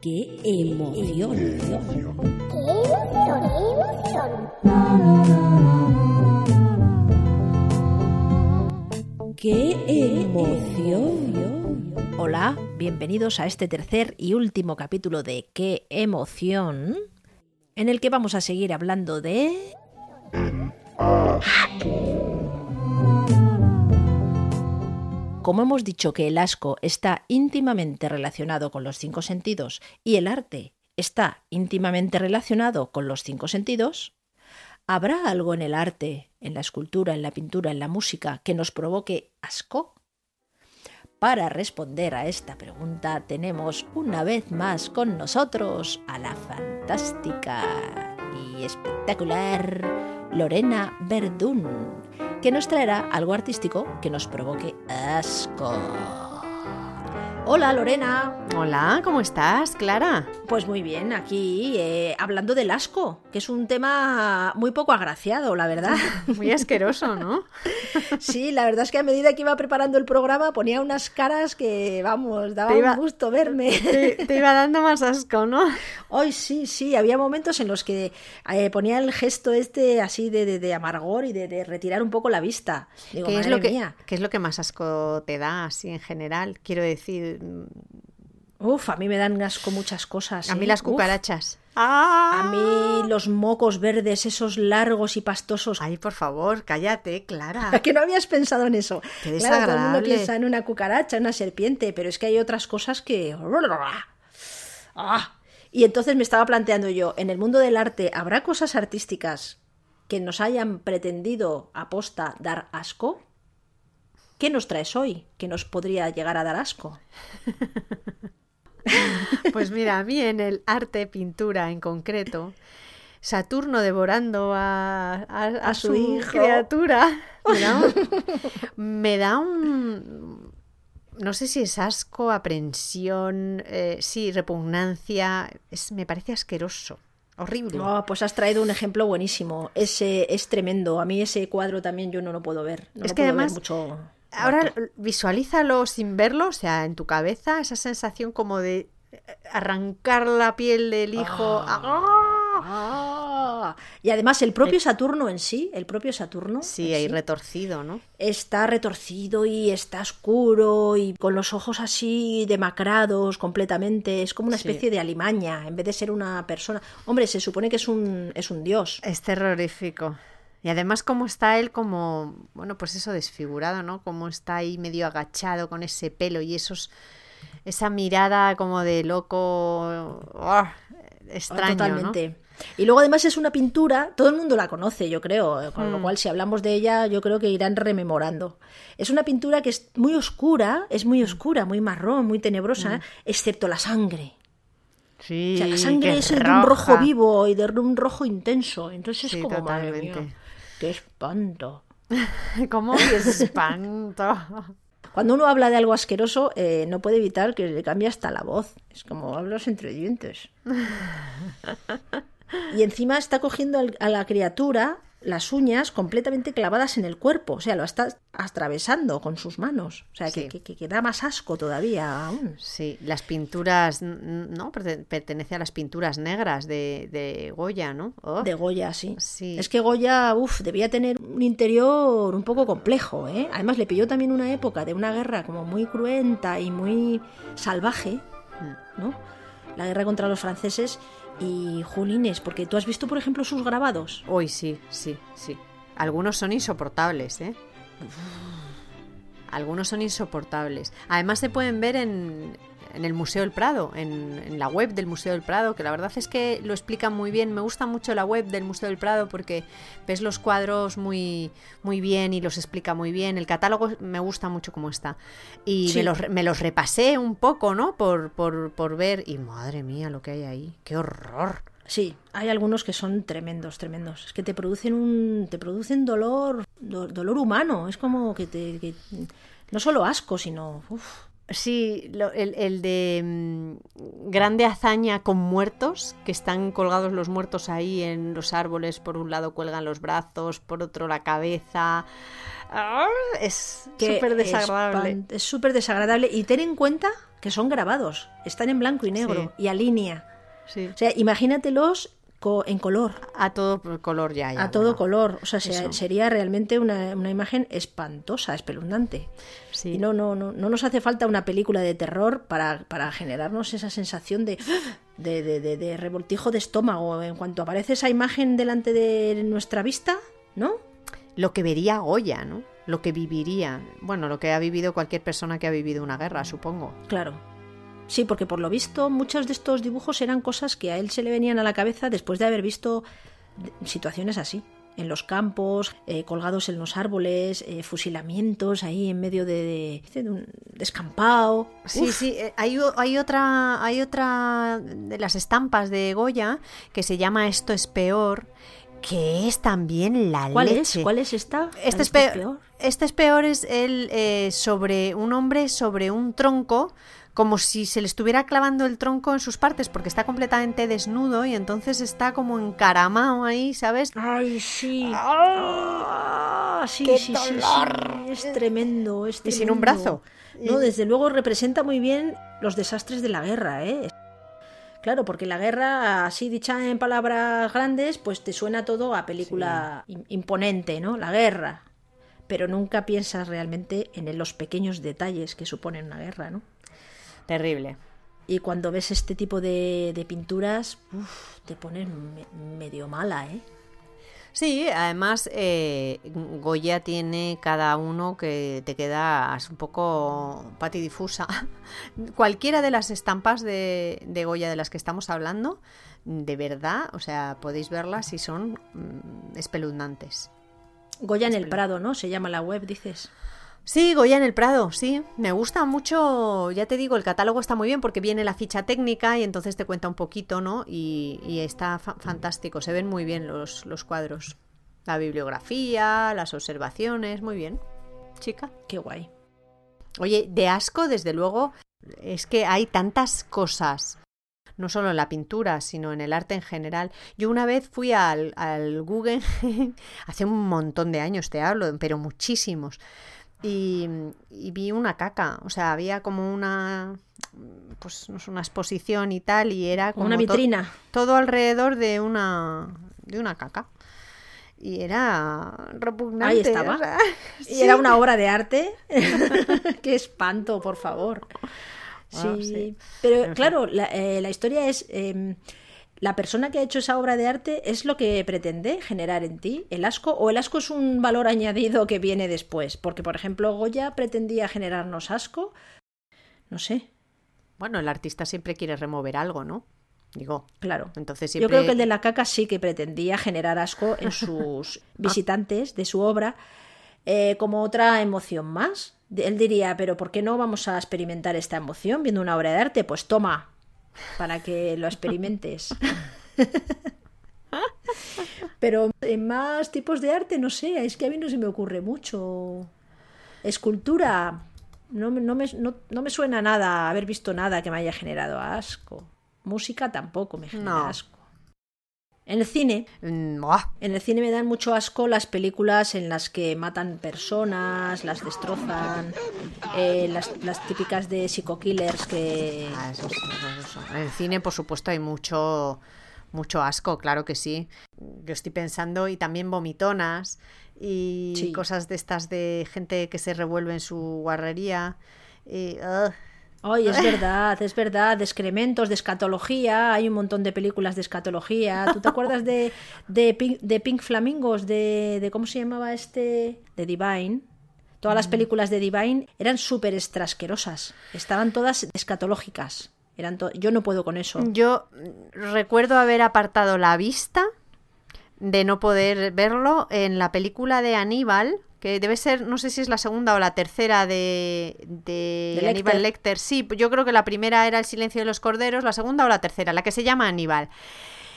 ¡Qué emoción! ¡Qué emoción! Hola, bienvenidos a este tercer y último capítulo de ¡Qué emoción! en el que vamos a seguir hablando de... Como hemos dicho que el asco está íntimamente relacionado con los cinco sentidos y el arte está íntimamente relacionado con los cinco sentidos, ¿habrá algo en el arte, en la escultura, en la pintura, en la música que nos provoque asco? Para responder a esta pregunta tenemos una vez más con nosotros a la fantástica y espectacular Lorena Verdún, que nos traerá algo artístico que nos provoque asco. Hola Lorena. Hola, ¿cómo estás, Clara? Pues muy bien, aquí eh, hablando del asco, que es un tema muy poco agraciado, la verdad. muy asqueroso, ¿no? sí, la verdad es que a medida que iba preparando el programa ponía unas caras que, vamos, daba un gusto verme. Te, iba dando más asco, ¿no? Hoy sí, sí, había momentos en los que eh, ponía el gesto este así de, amargor y de, retirar un poco la vista. ¿Qué, es lo que, ¿Qué es lo que más asco te da, así en general? Quiero decir Uf, a mí me dan asco muchas cosas. A mí ¿eh? las cucarachas. A mí los mocos verdes, esos largos y pastosos. Ay, por favor, cállate, Clara. que no habías pensado en eso. Qué claro, todo el mundo piensa en una cucaracha, en una serpiente, pero es que hay otras cosas que. Ah. Y entonces me estaba planteando yo, en el mundo del arte, ¿habrá cosas artísticas que nos hayan pretendido aposta dar asco? ¿Qué nos traes hoy que nos podría llegar a dar asco? Pues mira, a mí en el arte, pintura en concreto, Saturno devorando a, su, criatura, me da, un, no sé si es asco, aprensión, eh, sí, repugnancia, es, me parece asqueroso. Horrible. Oh, pues has traído un ejemplo buenísimo. Ese es tremendo. A mí ese cuadro también yo no lo puedo ver. es que además mucho Ahora visualízalo sin verlo, o sea, en tu cabeza, esa sensación como de eh, arrancar la piel del hijo. Ah. ¡Ah! Y además el propio Saturno en sí, el propio Saturno. Sí, ahí retorcido, ¿no? Está retorcido y está oscuro y con los ojos así demacrados completamente. Es como una especie de alimaña en vez de ser una persona. Hombre, se supone que es un, es un dios. Es terrorífico. Y además cómo está él como, bueno, pues eso desfigurado, ¿no? Cómo está ahí medio agachado con ese pelo y esos esa mirada como de loco oh, extraño, Totalmente. Y luego además es una pintura, todo el mundo la conoce, yo creo, con lo mm. cual si hablamos de ella, yo creo que irán rememorando. Es una pintura que es muy oscura, es muy oscura, muy marrón, muy tenebrosa, mm. excepto la sangre. Sí, o sea, la sangre es, de un rojo vivo y de un rojo intenso. Entonces es como, totalmente. ¡Qué espanto! ¿Cómo? ¡Qué espanto! Cuando uno habla de algo asqueroso, eh, no puede evitar que le cambie hasta la voz. Es como hablas entre dientes. y encima está cogiendo a la criatura las uñas completamente clavadas en el cuerpo, o sea, lo está atravesando con sus manos, o sea, que, que, da más asco todavía aún. Sí, las pinturas, ¿no? Pertenece a las pinturas negras de, de Goya, ¿no? Oh. De Goya, sí. sí. Es que Goya, uff, debía tener un interior un poco complejo, ¿eh? Además le pilló también una época de una guerra como muy cruenta y muy salvaje, mm. ¿no? La guerra contra los franceses y Julines, porque tú has visto, por ejemplo, sus grabados. Hoy sí, sí, sí. Algunos son insoportables, ¿eh? Algunos son insoportables. Además se pueden ver en, en el Museo del Prado, en, la web del Museo del Prado, que la verdad es que lo explican muy bien. Me gusta mucho la web del Museo del Prado porque ves los cuadros muy, muy bien y los explica muy bien. El catálogo me gusta mucho cómo está. Y me, los, me, los, repasé un poco, ¿no? Por, por, por ver. Y madre mía, lo que hay ahí. ¡Qué horror! Sí, hay algunos que son tremendos, tremendos. Es que te producen un, te producen dolor, dolor humano. Es como que te, no solo asco, sino Sí, lo- el, el de mm, grande hazaña con muertos, que están colgados los muertos ahí en los árboles, por un lado cuelgan los brazos, por otro la cabeza. Ah, Es súper desagradable. Es súper desagradable. Y ten en cuenta que son grabados, están en blanco y negro y a línea. Sí. O sea, imagínatelos co- en color, A todo color ya. ya, a todo bueno. color. O sea, eso. sería realmente una, una imagen espantosa, espeluznante. Sí. Y no, no, no, no nos hace falta una película de terror para, para generarnos esa sensación de, de, de- de- de revoltijo de estómago. En cuanto aparece esa imagen delante de nuestra vista, ¿no? Lo que vería Goya, ¿no? Lo que viviría. Bueno, lo que ha vivido cualquier persona que ha vivido una guerra, supongo. Claro. Sí, porque por lo visto muchos de estos dibujos eran cosas que a él se le venían a la cabeza después de haber visto situaciones así. En los campos, eh, colgados en los árboles, eh, fusilamientos ahí en medio de, de, de un descampado. Sí, Uf, sí, eh, hay, hay otra hay otra de las estampas de Goya que se llama Esto es peor, que es también la ¿Cuál leche. es? ¿Cuál es esta? Este es, ¿Esta peor, este es peor es el eh, sobre un hombre sobre un tronco como si se le estuviera clavando el tronco en sus partes porque está completamente desnudo y entonces está como encaramado ahí, ¿sabes? Ay, sí. Ah, sí, ¡Qué sí, sí, dolor! sí. Es tremendo, es Y sin un tremendo. brazo. No, desde luego representa muy bien los desastres de la guerra, ¿eh? Claro, porque la guerra, así dicha en palabras grandes, pues te suena todo a película im- imponente, ¿no? La guerra. Pero nunca piensas realmente en los pequeños detalles que suponen una guerra, ¿no? Terrible. Y cuando ves este tipo de, de pinturas, uf, te pones me- medio mala, ¿eh? Sí, además eh, Goya tiene cada uno que te quedas un poco patidifusa. Cualquiera de las estampas de, de Goya de las que estamos hablando, de verdad, o sea, podéis verlas y son mm, espeluznantes. Goya en el Prado, ¿no? Se llama la web, dices. Sí, Goya en el Prado, sí. Me gusta mucho, ya te digo, el catálogo está muy bien porque viene la ficha técnica y entonces te cuenta un poquito, ¿no? Y, y está fa- fantástico, se ven muy bien los, los cuadros. La bibliografía, las observaciones, muy bien. Chica. Qué guay. Oye, de asco, desde luego, es que hay tantas cosas, no solo en la pintura, sino en el arte en general. Yo una vez fui al, al Guggenheim, hace un montón de años te hablo, pero muchísimos, y, y vi una caca, o sea, había como una, pues una exposición y tal, y era como Una to- vitrina. todo alrededor de una, de una caca. Y era repugnante. Ahí estaba. o sea, Y era una obra de arte. Qué espanto, por favor. Sí, sí. pero claro, la, eh, la historia es... eh, la persona que ha hecho esa obra de arte es lo que pretende generar en ti, el asco, o el asco es un valor añadido que viene después, porque por ejemplo Goya pretendía generarnos asco, no sé, Bueno, el artista siempre quiere remover algo, ¿no? Digo, claro. entonces Yo creo que el de la caca sí que pretendía generar asco en sus visitantes de su obra eh, como otra emoción más. Él diría, pero ¿por qué no vamos a experimentar esta emoción viendo una obra de arte? Pues toma, para que lo experimentes. pero en más tipos de arte, no sé, es que a mí no se me ocurre mucho. Escultura, no, me- no, me, no, no me suena nada, haber visto nada que me haya generado asco. Música tampoco me genera asco. En el cine, Mm, en el cine me dan mucho asco las películas en las que matan personas, las destrozan, eh, las, las típicas de psico-killers que... ah, eso eso, eso. En el cine, por supuesto, hay mucho, mucho asco, claro que sí. Yo estoy pensando, y también vomitonas, y Sí. cosas de estas de gente que se revuelve en su guarrería. Y, Ay, es verdad, es verdad, de excrementos, de escatología, hay un montón de películas de escatología. ¿Tú te acuerdas de, de, Pink, de Pink Flamingos, de, de cómo se llamaba este? De Divine. Todas las películas de Divine eran súper estrasquerosas, estaban todas escatológicas. Eran to- Yo no puedo con eso. Yo mm, recuerdo haber apartado la vista de no poder verlo en la película de Aníbal, que debe ser, no sé si es la segunda o la tercera de, de, De Aníbal Lecter. Lecter. Sí, yo creo que la primera era El silencio de los corderos, la segunda o la tercera, la que se llama Aníbal.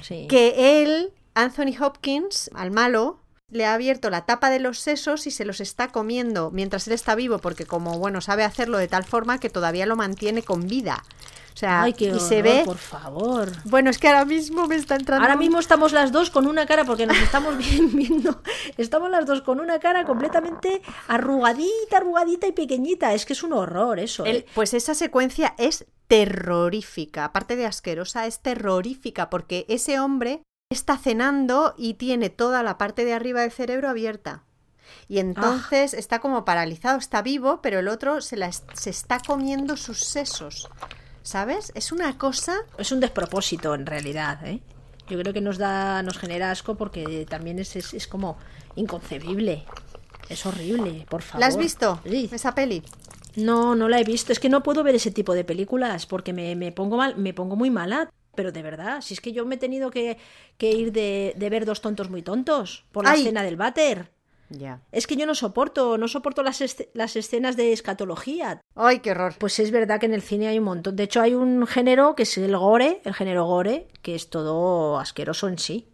Sí. Que él, Anthony Hopkins, al malo, le ha abierto la tapa de los sesos y se los está comiendo mientras él está vivo, porque como, bueno, sabe hacerlo de tal forma que todavía lo mantiene con vida. O sea, Ay, qué y se horror, ve... por favor. Bueno, es que ahora mismo me está entrando... Ahora mismo estamos las dos con una cara, porque nos estamos bien viendo, estamos las dos con una cara completamente arrugadita, arrugadita y pequeñita. Es que es un horror eso. El- ¿eh? pues esa secuencia es terrorífica, aparte de asquerosa, es terrorífica porque ese hombre está cenando y tiene toda la parte de arriba del cerebro abierta. Y entonces está como paralizado, está vivo, pero el otro se, la se está comiendo sus sesos. ¿Sabes? Es una cosa... Es un despropósito en realidad, ¿eh? Yo creo que nos da, nos genera asco porque también es, es, es como inconcebible. Es horrible, por favor. ¿La has visto? Sí. Esa peli. No, no la he visto. Es que no puedo ver ese tipo de películas porque me, me pongo mal, me pongo muy mala. Pero de verdad, si es que yo me he tenido que, que ir de, de ver dos tontos muy tontos por la Ay. escena del váter. Es que yo no soporto, no soporto las, las escenas de escatología. ¡Ay, qué horror! Pues es verdad que en el cine hay un montón. De hecho, hay un género que es el gore, el género gore, que es todo asqueroso en sí.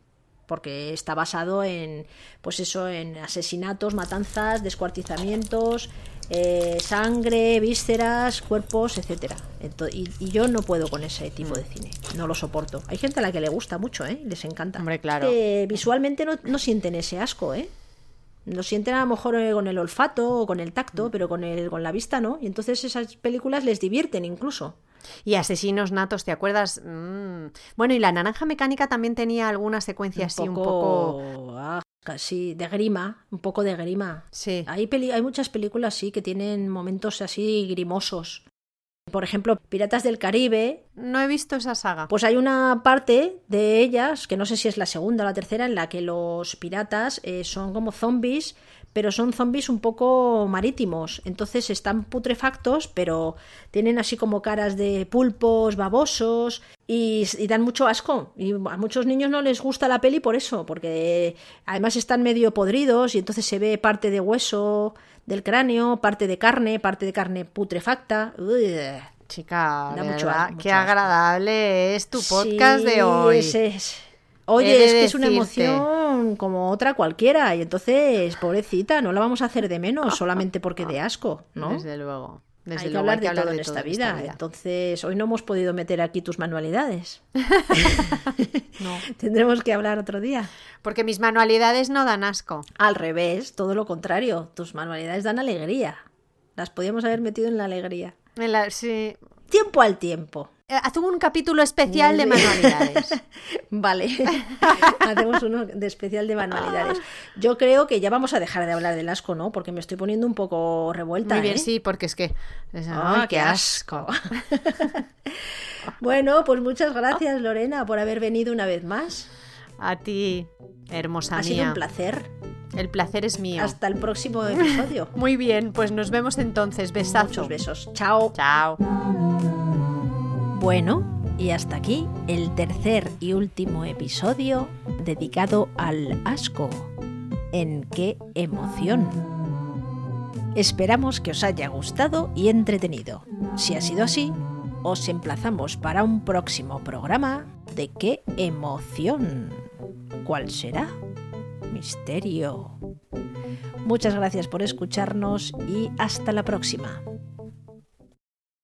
Porque está basado en, pues eso, en asesinatos, matanzas, descuartizamientos, eh, sangre, vísceras, cuerpos, etcétera. Y, y yo no puedo con ese tipo de cine. No lo soporto. Hay gente a la que le gusta mucho, ¿eh? Les encanta. Hombre, claro. que visualmente no, no sienten ese asco, ¿eh? Lo sienten a lo mejor eh, con el olfato o con el Mm. tacto, pero con, el, con la vista no. Y entonces esas películas les divierten incluso. Y Asesinos Natos, ¿te acuerdas? Mm. Bueno, y La Naranja Mecánica también tenía alguna secuencia así un poco... ah, casi de grima, un poco de grima. Sí. Hay, peli- hay muchas películas sí que tienen momentos así grimosos. Por ejemplo, Piratas del Caribe, No he visto esa saga. pues hay una parte de ellas, que no sé si es la segunda o la tercera, en la que los piratas eh, son como zombies, pero son zombies un poco marítimos. Entonces están putrefactos, pero tienen así como caras de pulpos, babosos, y, y dan mucho asco. Y a muchos niños no les gusta la peli por eso, porque además están medio podridos y entonces se ve parte de hueso del cráneo, parte de carne, parte de carne putrefacta. Uy. Chica, Da mucho qué mucho asco. agradable es tu podcast Sí, de hoy. es- es- Oye, de es que es una emoción como otra cualquiera y entonces, pobrecita, no la vamos a hacer de menos solamente porque de asco, ¿no? Desde luego. Desde hay que luego, hablar hay que de hablar todo de en todo esta vida. vida. Entonces, hoy no hemos podido meter aquí tus manualidades. No. Tendremos que hablar otro día. Porque mis manualidades no dan asco. Al revés, todo lo contrario. Tus manualidades dan alegría. Las podíamos haber metido en la alegría. En la- sí. Tiempo al tiempo. Eh, Haz un capítulo especial de manualidades. Vale, hacemos uno de especial de manualidades. Yo creo que ya vamos a dejar de hablar del asco, ¿no? Porque me estoy poniendo un poco revuelta. Muy bien, ¿eh? sí, porque es que... es- Ah, ¡Ay, qué asco. bueno, pues muchas gracias, Lorena, por haber venido una vez más. A ti, hermosa ha sido mía. un placer. El placer es mío. Hasta el próximo episodio. Muy bien, pues nos vemos entonces. Besazo. Muchos besos. Chao. Chao. Bueno, y hasta aquí el tercer y último episodio dedicado al asco. ¿En qué emoción? Esperamos que os haya gustado y entretenido. Si ha sido así, os emplazamos para un próximo programa de qué emoción. ¿Cuál será? Misterio. Muchas gracias por escucharnos y hasta la próxima.